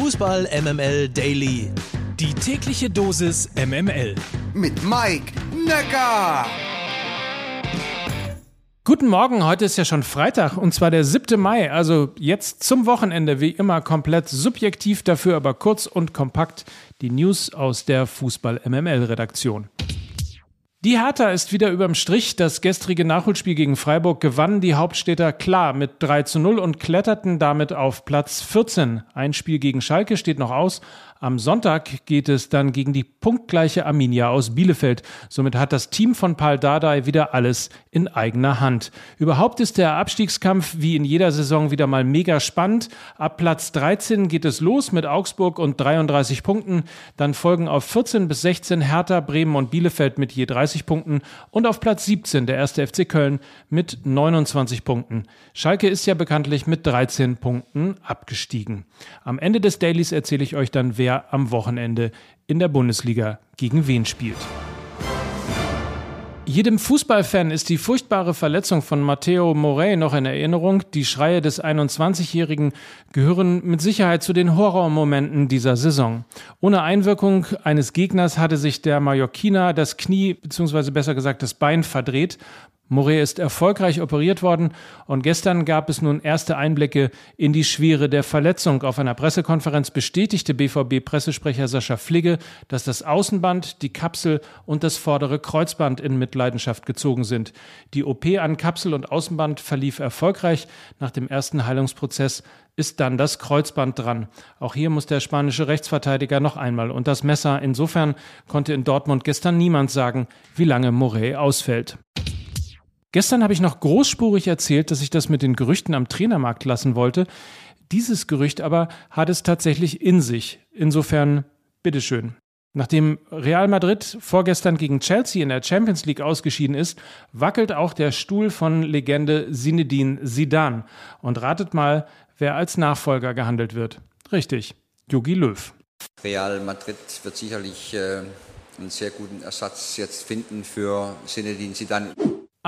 Fußball MML Daily. Die tägliche Dosis MML. Mit Mike Necker. Guten Morgen, heute ist ja schon Freitag und zwar der 7. Mai, also jetzt zum Wochenende, wie immer komplett subjektiv, dafür aber kurz und kompakt die News aus der Fußball-MML-Redaktion. Die Hertha ist wieder überm Strich. Das gestrige Nachholspiel gegen Freiburg gewannen die Hauptstädter klar mit 3 zu 0 und kletterten damit auf Platz 14. Ein Spiel gegen Schalke steht noch aus, am Sonntag geht es dann gegen die punktgleiche Arminia aus Bielefeld. Somit hat das Team von Paul Dardai wieder alles in eigener Hand. Überhaupt ist der Abstiegskampf wie in jeder Saison wieder mal mega spannend. Ab Platz 13 geht es los mit Augsburg und 33 Punkten. Dann folgen auf 14 bis 16 Hertha, Bremen und Bielefeld mit je 30 Punkten und auf Platz 17 der erste FC Köln mit 29 Punkten. Schalke ist ja bekanntlich mit 13 Punkten abgestiegen. Am Ende des Dailies erzähle ich euch dann, wer wer am Wochenende in der Bundesliga gegen wen spielt. Jedem Fußballfan ist die furchtbare Verletzung von Matteo Morey noch in Erinnerung. Die Schreie des 21-Jährigen gehören mit Sicherheit zu den Horrormomenten dieser Saison. Ohne Einwirkung eines Gegners hatte sich der Mallorquiner das Knie bzw. besser gesagt das Bein verdreht. Moret ist erfolgreich operiert worden und gestern gab es nun erste Einblicke in die Schwere der Verletzung. Auf einer Pressekonferenz bestätigte BVB-Pressesprecher Sascha Fligge, dass das Außenband, die Kapsel und das vordere Kreuzband in Mitleidenschaft gezogen sind. Die OP an Kapsel und Außenband verlief erfolgreich. Nach dem ersten Heilungsprozess ist dann das Kreuzband dran. Auch hier muss der spanische Rechtsverteidiger noch einmal und das Messer. Insofern konnte in Dortmund gestern niemand sagen, wie lange Moret ausfällt. Gestern habe ich noch großspurig erzählt, dass ich das mit den Gerüchten am Trainermarkt lassen wollte. Dieses Gerücht aber hat es tatsächlich in sich. Insofern, bitteschön. Nachdem Real Madrid vorgestern gegen Chelsea in der Champions League ausgeschieden ist, wackelt auch der Stuhl von Legende Zinedine Zidane. Und ratet mal, wer als Nachfolger gehandelt wird. Richtig, Jogi Löw. Real Madrid wird sicherlich äh, einen sehr guten Ersatz jetzt finden für Zinedine Zidane.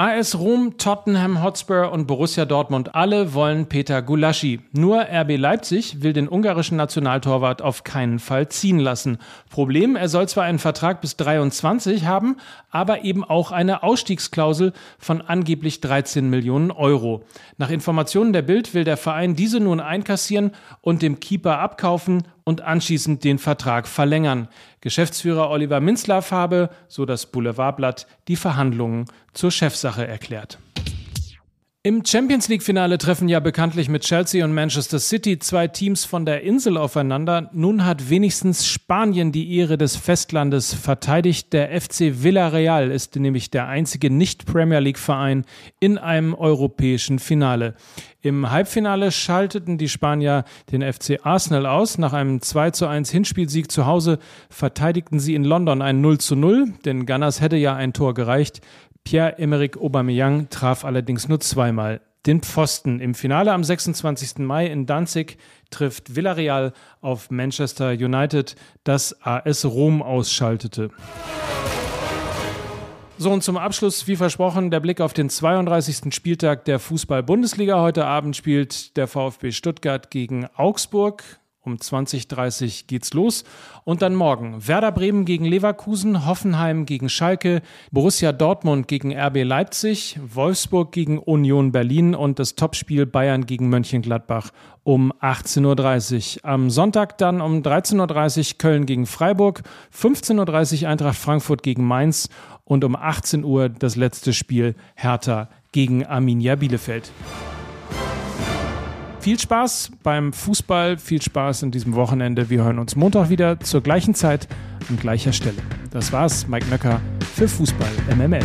AS Rom, Tottenham Hotspur und Borussia Dortmund alle wollen Peter Gulaschi. Nur RB Leipzig will den ungarischen Nationaltorwart auf keinen Fall ziehen lassen. Problem, er soll zwar einen Vertrag bis 23 haben, aber eben auch eine Ausstiegsklausel von angeblich 13 Millionen Euro. Nach Informationen der Bild will der Verein diese nun einkassieren und dem Keeper abkaufen und anschließend den Vertrag verlängern. Geschäftsführer Oliver Minzlaff habe, so das Boulevardblatt, die Verhandlungen zur Chefsache erklärt. Im Champions League-Finale treffen ja bekanntlich mit Chelsea und Manchester City zwei Teams von der Insel aufeinander. Nun hat wenigstens Spanien die Ehre des Festlandes verteidigt. Der FC Villarreal ist nämlich der einzige Nicht-Premier League-Verein in einem europäischen Finale. Im Halbfinale schalteten die Spanier den FC Arsenal aus. Nach einem 2 zu 1 Hinspielsieg zu Hause verteidigten sie in London ein 0 zu 0. Denn Gunners hätte ja ein Tor gereicht. Pierre-Emerick Aubameyang traf allerdings nur zweimal den Pfosten. Im Finale am 26. Mai in Danzig trifft Villarreal auf Manchester United, das AS Rom ausschaltete. So und zum Abschluss, wie versprochen, der Blick auf den 32. Spieltag der Fußball-Bundesliga. Heute Abend spielt der VfB Stuttgart gegen Augsburg. Um 20.30 geht's los. Und dann morgen Werder Bremen gegen Leverkusen, Hoffenheim gegen Schalke, Borussia Dortmund gegen RB Leipzig, Wolfsburg gegen Union Berlin und das Topspiel Bayern gegen Mönchengladbach um 18.30 Uhr. Am Sonntag dann um 13.30 Uhr Köln gegen Freiburg, 15.30 Uhr Eintracht Frankfurt gegen Mainz und um 18 Uhr das letzte Spiel Hertha gegen Arminia Bielefeld. Viel Spaß beim Fußball, viel Spaß in diesem Wochenende. Wir hören uns Montag wieder zur gleichen Zeit an gleicher Stelle. Das war's, Mike Nöcker für Fußball MML.